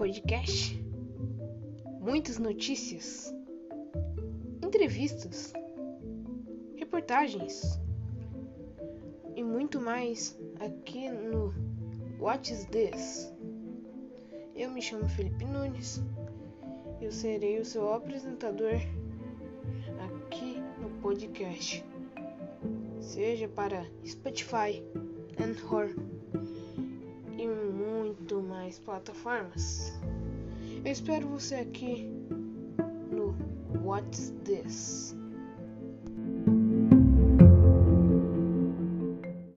podcast, muitas notícias, entrevistas, reportagens? E muito mais aqui no What's This? Eu me chamo Felipe Nunes, eu serei o seu apresentador aqui no podcast, seja para Spotify, Anchor plataformas. Eu espero você aqui no What's This?